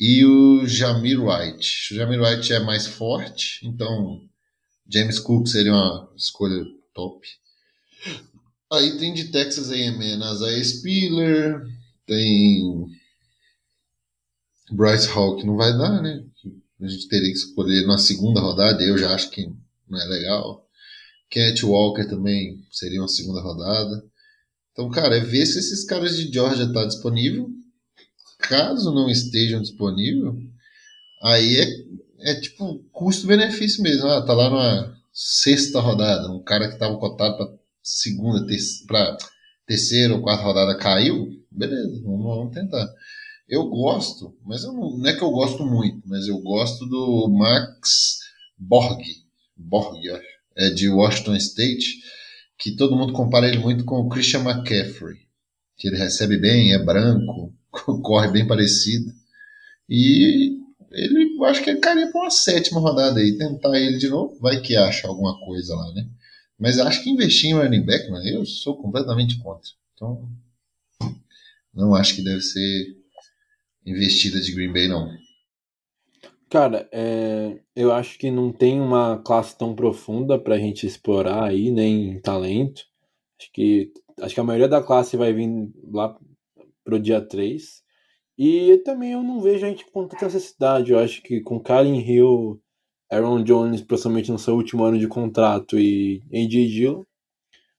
e o Jamir White. O Jamir White é mais forte, então James Cook seria uma escolha top. Aí tem de Texas A&M Isaiah Spiller, tem Bryce que não vai dar, né? A gente teria que escolher na segunda rodada, eu já acho que não é legal. Cat Walker também seria uma segunda rodada. Então, cara, é ver se esses caras de Georgia tá disponível. Caso não estejam disponíveis, aí é, é tipo custo-benefício mesmo. Ah, tá lá numa sexta rodada, um cara que tava cotado para segunda, ter, para terceira ou quarta rodada caiu, beleza, vamos, vamos tentar. Eu gosto, mas eu não, não, é que eu gosto muito, mas eu gosto do Max Borg, Borg, é de Washington State, que todo mundo compara ele muito com o Christian McCaffrey, que ele recebe bem, é branco, corre bem parecido. E ele, acho que ele cairia para uma sétima rodada aí, tentar ele de novo, vai que acha alguma coisa lá, né? Mas acho que investir em running back, mano, eu sou completamente contra. Então, não acho que deve ser investida de Green Bay, não. Cara, é, eu acho que não tem uma classe tão profunda pra gente explorar aí, nem talento. Acho que, acho que a maioria da classe vai vir lá pro dia 3. E também eu não vejo a gente com tanta necessidade. Eu acho que com Karen Hill, Aaron Jones, principalmente no seu último ano de contrato, e AJ Gill,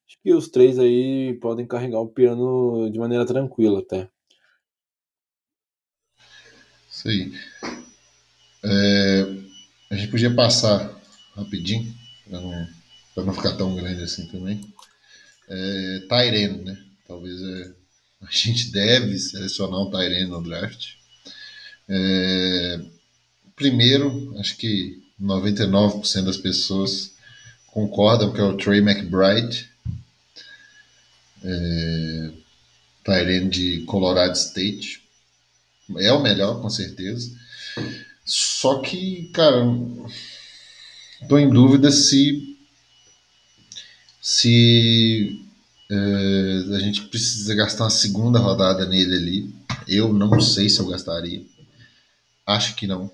acho que os três aí podem carregar o piano de maneira tranquila até. Isso aí. É, a gente podia passar rapidinho, para não, não ficar tão grande assim também. É, Tyrene, né? Talvez é, a gente deve selecionar um Tyrene no draft. É, primeiro, acho que 99% das pessoas concordam que é o Trey McBride, é, Tyrene de Colorado State. É o melhor, com certeza. Só que, cara, tô em dúvida se se é, a gente precisa gastar uma segunda rodada nele ali. Eu não sei se eu gastaria. Acho que não.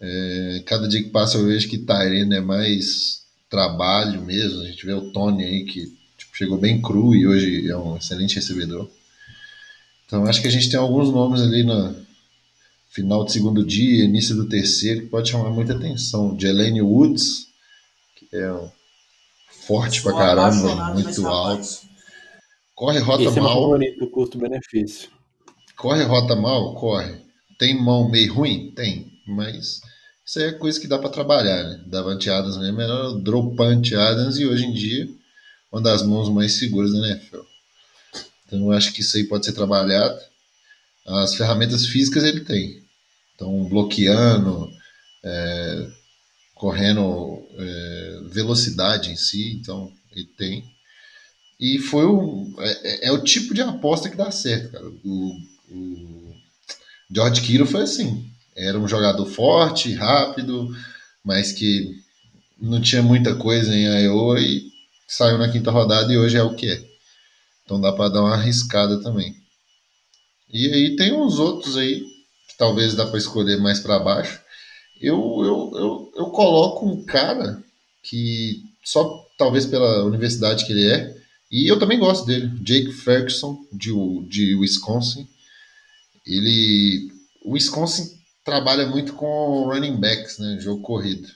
É, cada dia que passa eu vejo que Tyrene é mais trabalho mesmo. A gente vê o Tony aí que tipo, chegou bem cru e hoje é um excelente recebedor. Então acho que a gente tem alguns nomes ali na final de segundo dia, início do terceiro, que pode chamar muita atenção. Jelene Woods, que é um forte pra caramba, muito alto. Corre rota Esse mal. É o custo-benefício. Corre rota mal? Corre. Tem mão meio ruim? Tem. Mas isso aí é coisa que dá para trabalhar, né? Davante Adams mesmo era o dropante Adams e hoje em dia uma das mãos mais seguras da NFL. Então eu acho que isso aí pode ser trabalhado. As ferramentas físicas ele tem. Então, bloqueando, é, correndo é, velocidade em si, então ele tem. E foi o, é, é, o tipo de aposta que dá certo, cara. O, o George Kittle foi assim. Era um jogador forte, rápido, mas que não tinha muita coisa em Iowa e saiu na quinta rodada e hoje é o que é. Então dá para dar uma arriscada também. E aí tem uns outros aí que talvez dá para escolher mais para baixo. Eu, eu, eu, eu coloco um cara que só talvez pela universidade que ele é, e eu também gosto dele, Jake Ferguson de, de Wisconsin. Ele, o Wisconsin trabalha muito com running backs, né, jogo corrido.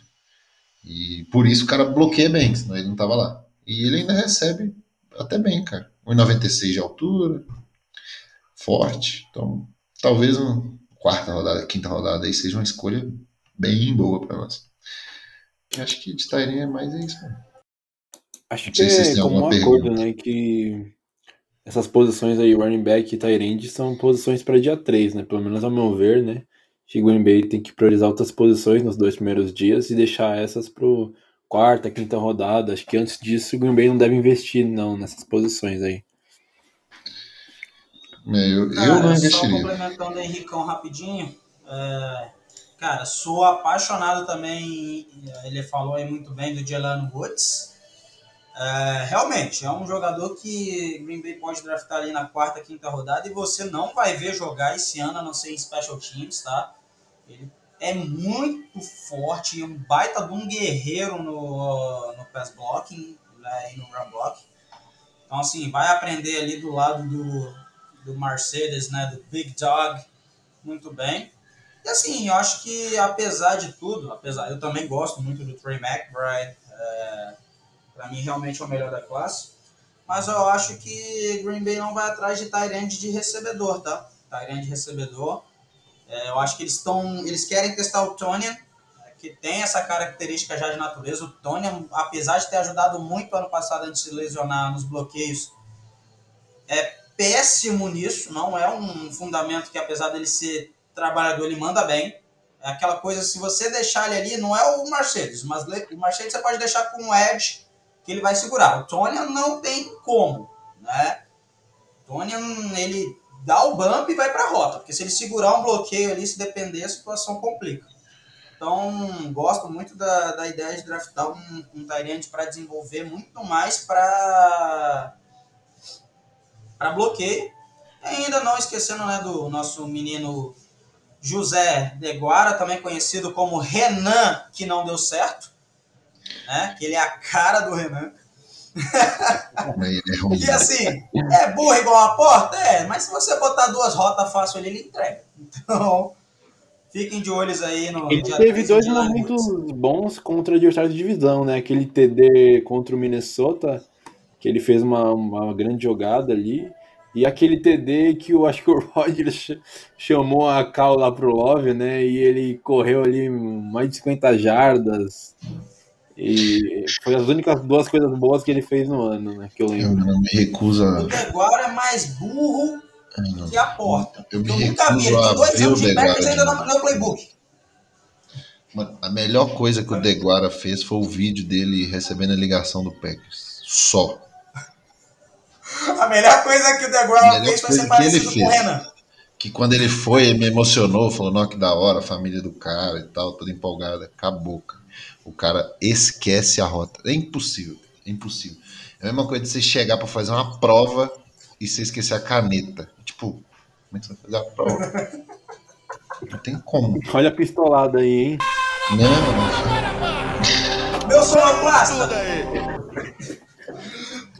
E por isso o cara bloqueia bem, senão ele não tava lá. E ele ainda recebe até bem, cara. 1,96 de altura, forte. Então, talvez uma quarta rodada, quinta rodada aí seja uma escolha bem boa para nós. acho que de Tyrene é mais isso. Mano. Acho que é como um acordo, né, que essas posições aí, running back e Tyrande, são posições para dia 3, né? Pelo menos ao meu ver, né? Que Green Bay tem que priorizar outras posições nos dois primeiros dias e deixar essas pro quarta, quinta rodada. Acho que antes disso o Green Bay não deve investir não nessas posições aí. É, eu, cara, eu não investiria. Só complementando o Henricão rapidinho. É, cara, sou apaixonado também. Ele falou aí muito bem do Jelano Woods. É, realmente, é um jogador que Green Bay pode draftar ali na quarta, quinta rodada e você não vai ver jogar esse ano, a não ser em special teams, tá? Ele é muito forte, um baita de um guerreiro no, no pass blocking né, e no run block. Então, assim, vai aprender ali do lado do, do Mercedes, né, do Big Dog, muito bem. E assim, eu acho que apesar de tudo, apesar, eu também gosto muito do Trey McBride, é, para mim realmente é o melhor da classe, mas eu acho que Green Bay não vai atrás de Tyrande de recebedor, tá? Tyrande de recebedor. É, eu acho que eles estão, eles querem testar o Tonian, que tem essa característica já de natureza. O Tonian, apesar de ter ajudado muito ano passado antes de se lesionar nos bloqueios, é péssimo nisso, não é um fundamento que apesar dele ser trabalhador, ele manda bem. É aquela coisa, se você deixar ele ali, não é o Mercedes, mas o Mercedes você pode deixar com o Edge, que ele vai segurar. O Tonian não tem como, né? Tonian, ele dá o bump e vai para a rota, porque se ele segurar um bloqueio ali, se depender, a situação complica. Então, gosto muito da, da ideia de draftar um, um para desenvolver muito mais para para bloqueio. E ainda não esquecendo né, do nosso menino José Deguara, também conhecido como Renan, que não deu certo. Né? Que ele é a cara do Renan. É e assim, é burro igual a porta? É, mas se você botar duas rotas fácil ali, ele entrega. Então, fiquem de olhos aí no. Ele teve dois momentos bons contra adversários de divisão, né? Aquele TD contra o Minnesota, que ele fez uma, uma grande jogada ali. E aquele TD que eu acho que o Rodgers chamou a cal lá pro Love, né? E ele correu ali mais de 50 jardas. E foi as únicas duas coisas boas que ele fez no ano, né? Que eu lembro. Eu não me recuso a. O Deguara é mais burro que a porta. Eu, me eu nunca vi. Ele tem dois anos de Packers ainda não, no playbook. A melhor coisa que o Deguara fez foi o vídeo dele recebendo a ligação do Packers. Só. A melhor coisa que o Deguara fez foi ser parecido com o Renan. Que quando ele foi, ele me emocionou, falou, não, que da hora, a família do cara e tal, toda empolgada. Acabou, cara. O cara esquece a rota. É impossível. É impossível. É a mesma coisa de você chegar para fazer uma prova e você esquecer a caneta. Tipo, como é que você vai fazer a prova? Não tem como. Olha a pistolada aí, hein? Não, Meu sonoplasta!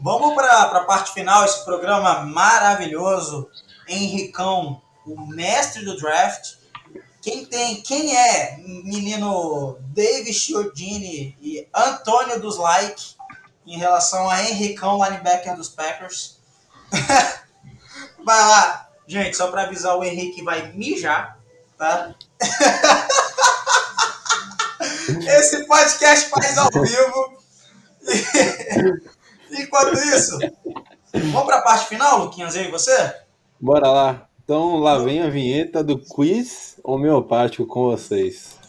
Vamos para a parte final, esse programa maravilhoso. Henricão, o mestre do draft quem tem, quem é menino David Chiodini e Antônio dos Like em relação a Henricão, linebacker dos Packers? vai lá, gente, só para avisar o Henrique vai mijar, tá? Esse podcast faz ao vivo. Enquanto isso, vamos para a parte final, Luquinhas, eu e você? Bora lá. Então lá vem a vinheta do quiz homeopático com vocês.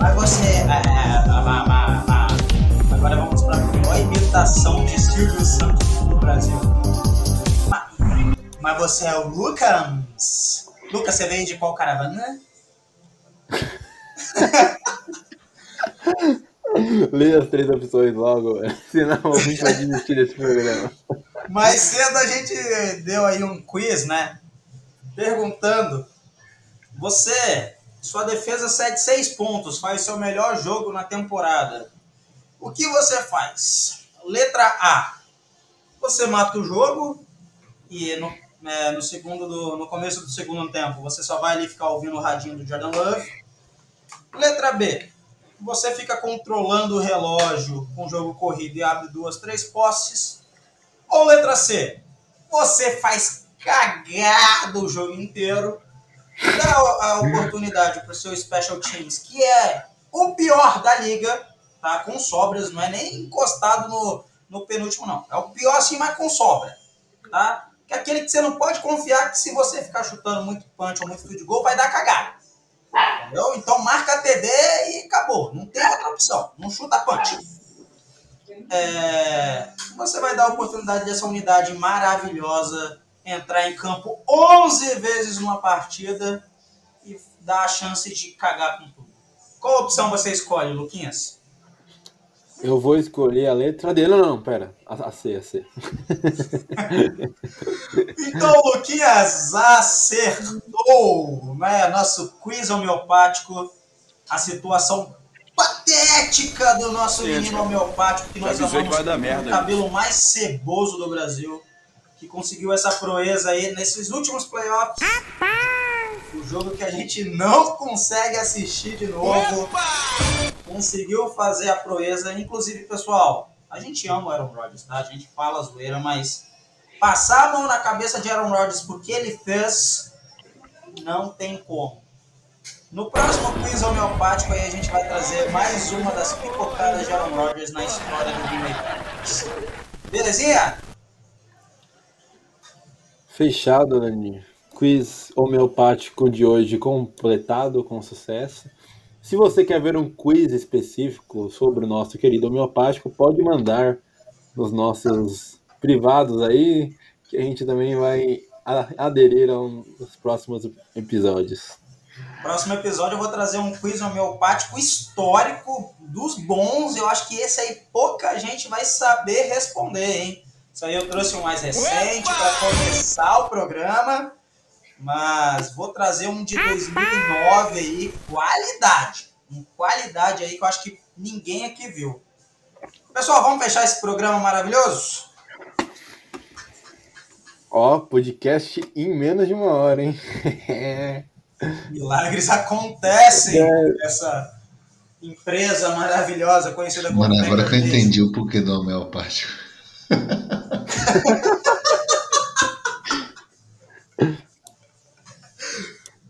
Mas você. É, é, agora vamos para a pior imitação de Silvio Santos no Brasil. Mas você é o Lucas? Lucas, você veio de qual caravana? Leia as três opções logo, senão a gente vai desistir desse programa. Mais cedo a gente deu aí um quiz, né? Perguntando: você, sua defesa cede seis pontos, faz seu melhor jogo na temporada. O que você faz? Letra A: você mata o jogo e no, é, no segundo do, no começo do segundo tempo você só vai ali ficar ouvindo o radinho do Jordan Love. Letra B. Você fica controlando o relógio com o jogo corrido e abre duas, três posses. Ou letra C. Você faz cagado o jogo inteiro. Dá a oportunidade para o seu Special Teams, que é o pior da liga, tá? Com sobras, não é nem encostado no, no penúltimo, não. É o pior assim, mas com sobra, tá? Que é aquele que você não pode confiar que se você ficar chutando muito punch ou muito field goal, vai dar cagada. Entendeu? Então marca TD e acabou. Não tem outra opção. Não chuta punch. É, você vai dar a oportunidade dessa unidade maravilhosa entrar em campo 11 vezes numa partida e dar a chance de cagar com tudo. Qual opção você escolhe, Luquinhas? Eu vou escolher a letra D. Não, não, pera. A, a C, a C. então, Luquinhas acertou, né? Nosso quiz homeopático, a situação patética do nosso menino homeopático que nós amamos vai dar merda, o cabelo mais ceboso do Brasil, que conseguiu essa proeza aí nesses últimos playoffs. O jogo que a gente não consegue assistir de novo. Conseguiu fazer a proeza. Inclusive, pessoal, a gente ama o Aaron Rodgers, tá? A gente fala zoeira, mas passar a mão na cabeça de Aaron Rodgers porque ele fez, não tem como. No próximo quiz homeopático aí a gente vai trazer mais uma das pipocadas de Aaron Rodgers na história do Green. Belezinha? Fechado, Dani. Quiz homeopático de hoje completado com sucesso. Se você quer ver um quiz específico sobre o nosso querido homeopático, pode mandar nos nossos privados aí, que a gente também vai aderir aos próximos episódios. Próximo episódio eu vou trazer um quiz homeopático histórico dos bons. Eu acho que esse aí pouca gente vai saber responder, hein? Isso aí eu trouxe um mais recente para começar o programa. Mas vou trazer um de 2009 aí, qualidade. Um qualidade aí que eu acho que ninguém aqui viu. Pessoal, vamos fechar esse programa maravilhoso? Ó, podcast em menos de uma hora, hein? Milagres acontecem nessa empresa maravilhosa conhecida como. Mano, agora que eu entendi o porquê do homeopático.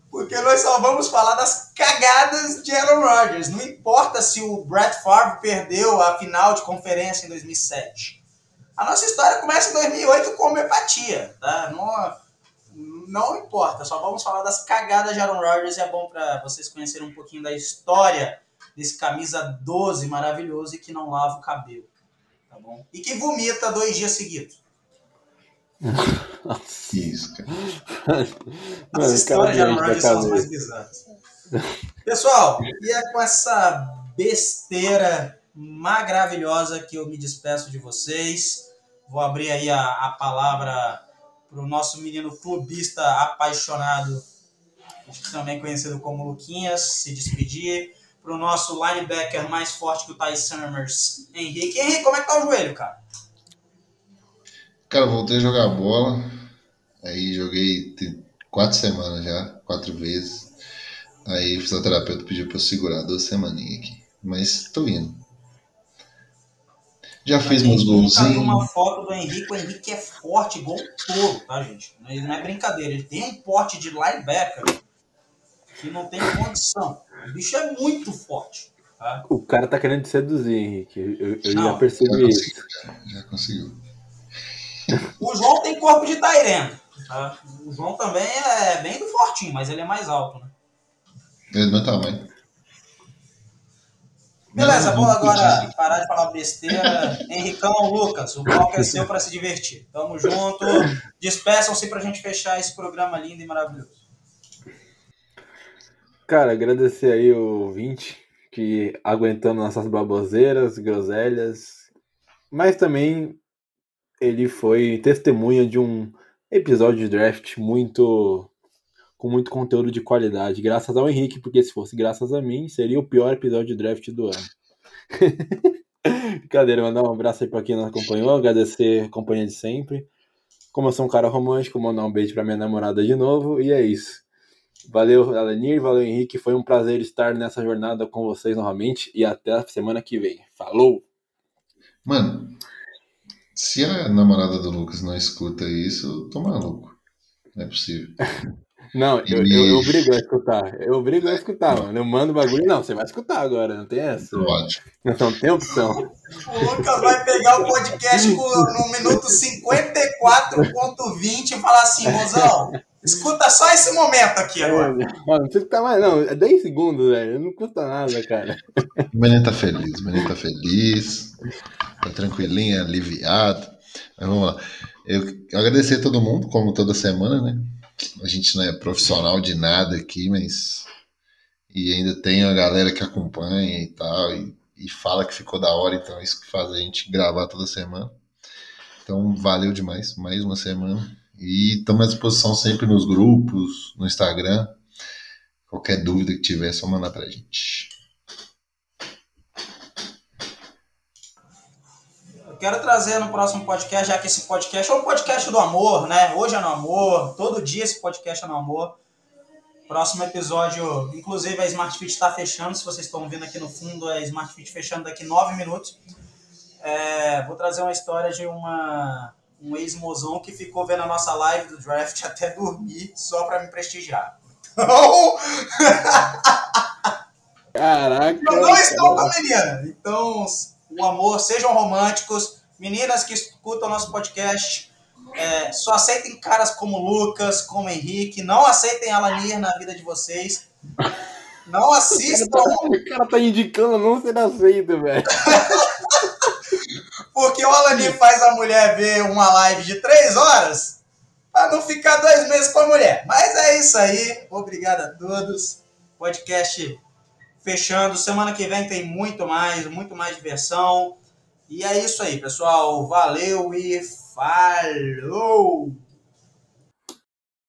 Porque nós só vamos falar das cagadas de Aaron Rodgers. Não importa se o Brett Favre perdeu a final de conferência em 2007. A nossa história começa em 2008 com homeopatia, tá? Não, não importa, só vamos falar das cagadas de Aaron Rodgers é bom para vocês conhecerem um pouquinho da história desse camisa 12 maravilhoso e que não lava o cabelo, tá bom? E que vomita dois dias seguidos. Isso, cara. As histórias de são as mais bizarras. Pessoal, e é com essa besteira maravilhosa que eu me despeço de vocês. Vou abrir aí a, a palavra para o nosso menino clubista apaixonado, também conhecido como Luquinhas, se despedir. Para o nosso linebacker mais forte que o Ty Summers, Henrique. Henrique, como é que tá o joelho, cara? Cara, voltei a jogar bola. Aí joguei quatro semanas já, quatro vezes. Aí o fisioterapeuta pediu para eu segurar duas semaninhas aqui. Mas tô indo. Já fiz meus golzinhos. uma foto do Henrique, o Henrique é forte, igual todo, tá, gente? Não é brincadeira. Ele tem um porte de linebacker que não tem condição. O bicho é muito forte. Tá? O cara tá querendo te seduzir, Henrique. Eu, eu não, já percebi já isso. Já, já, conseguiu. O João tem corpo de Tyrene. Tá? O João também é bem do fortinho, mas ele é mais alto, né? Ele é do meu tamanho. Beleza, vou agora parar de falar besteira. Henricão, Lucas, o palco é seu para se divertir. Tamo junto. Despeçam-se pra gente fechar esse programa lindo e maravilhoso. Cara, agradecer aí o ouvinte que aguentando nossas baboseiras, groselhas, mas também ele foi testemunha de um episódio de draft muito com muito conteúdo de qualidade, graças ao Henrique, porque se fosse graças a mim, seria o pior episódio de draft do ano. Brincadeira, mandar um abraço aí pra quem nos acompanhou, agradecer a companhia de sempre. Como eu sou um cara romântico, mandar um beijo pra minha namorada de novo, e é isso. Valeu, Alenir, valeu, Henrique, foi um prazer estar nessa jornada com vocês novamente, e até a semana que vem. Falou! Mano, se a namorada do Lucas não escuta isso, eu tô maluco. Não é possível. Não, eu, eu, eu obrigo a escutar. Eu obrigo a escutar, mano. Eu mando o bagulho. Não, você vai escutar agora, não tem essa. Pode. Não tem opção. O Lucas vai pegar o podcast no minuto 54.20 e falar assim, mozão, escuta só esse momento aqui agora. Mano, não precisa escutar mais, não. É 10 segundos, velho. Não custa nada, cara. O menino tá feliz, o menino tá feliz. Tá tranquilinho, aliviado. Mas vamos lá. Eu agradecer a todo mundo, como toda semana, né? A gente não é profissional de nada aqui, mas. E ainda tem a galera que acompanha e tal, e, e fala que ficou da hora, então é isso que faz a gente gravar toda semana. Então, valeu demais, mais uma semana. E estamos à disposição sempre nos grupos, no Instagram. Qualquer dúvida que tiver, é só mandar pra gente. quero trazer no próximo podcast, já que esse podcast é um podcast do amor, né? Hoje é no amor, todo dia esse podcast é no amor. Próximo episódio, inclusive a Smart Fit está fechando, se vocês estão vendo aqui no fundo, a Smart Fit fechando daqui nove minutos. É, vou trazer uma história de uma, um ex-mozão que ficou vendo a nossa live do draft até dormir só para me prestigiar. Então... Caraca! Eu não estou com a menina. Então, o amor, sejam românticos. Meninas que escutam nosso podcast, é, só aceitem caras como Lucas, como Henrique. Não aceitem Alanir na vida de vocês. Não assistam. O cara tá indicando não ser aceito, velho. Porque o Alanir faz a mulher ver uma live de três horas para não ficar dois meses com a mulher. Mas é isso aí. Obrigado a todos. Podcast fechando. Semana que vem tem muito mais, muito mais diversão. E é isso aí, pessoal. Valeu e falou!